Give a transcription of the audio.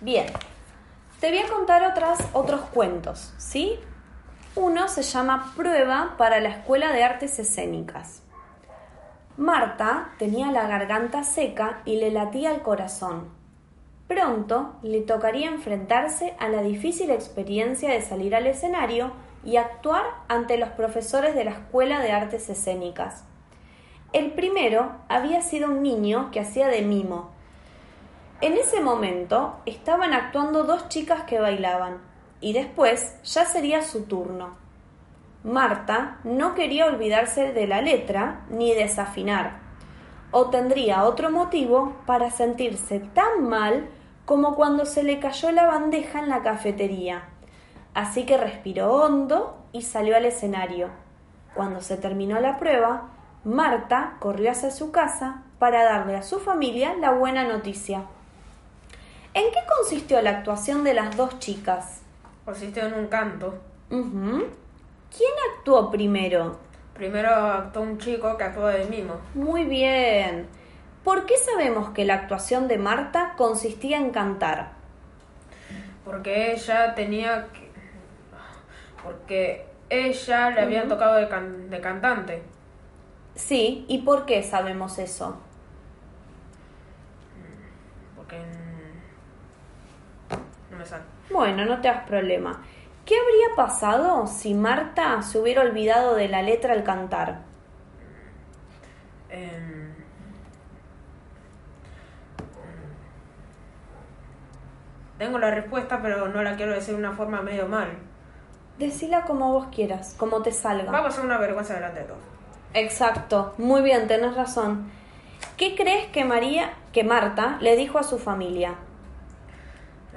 Bien, te voy a contar otras, otros cuentos, ¿sí? Uno se llama Prueba para la Escuela de Artes Escénicas. Marta tenía la garganta seca y le latía el corazón. Pronto le tocaría enfrentarse a la difícil experiencia de salir al escenario y actuar ante los profesores de la Escuela de Artes Escénicas. El primero había sido un niño que hacía de mimo, en ese momento estaban actuando dos chicas que bailaban, y después ya sería su turno. Marta no quería olvidarse de la letra ni desafinar, o tendría otro motivo para sentirse tan mal como cuando se le cayó la bandeja en la cafetería. Así que respiró hondo y salió al escenario. Cuando se terminó la prueba, Marta corrió hacia su casa para darle a su familia la buena noticia. ¿En qué consistió la actuación de las dos chicas? Consistió en un canto. ¿Quién actuó primero? Primero actuó un chico que actuó de mimo. Muy bien. ¿Por qué sabemos que la actuación de Marta consistía en cantar? Porque ella tenía que... Porque ella le habían tocado de, de cantante. Sí, ¿y por qué sabemos eso? Porque bueno, no te hagas problema. ¿Qué habría pasado si Marta se hubiera olvidado de la letra al cantar? Em, tengo la respuesta, pero no la quiero decir de una forma medio mal. Decila como vos quieras, como te salga. Vamos a ser una vergüenza delante de todos. Exacto, muy bien, tenés razón. ¿Qué crees que María, que Marta le dijo a su familia?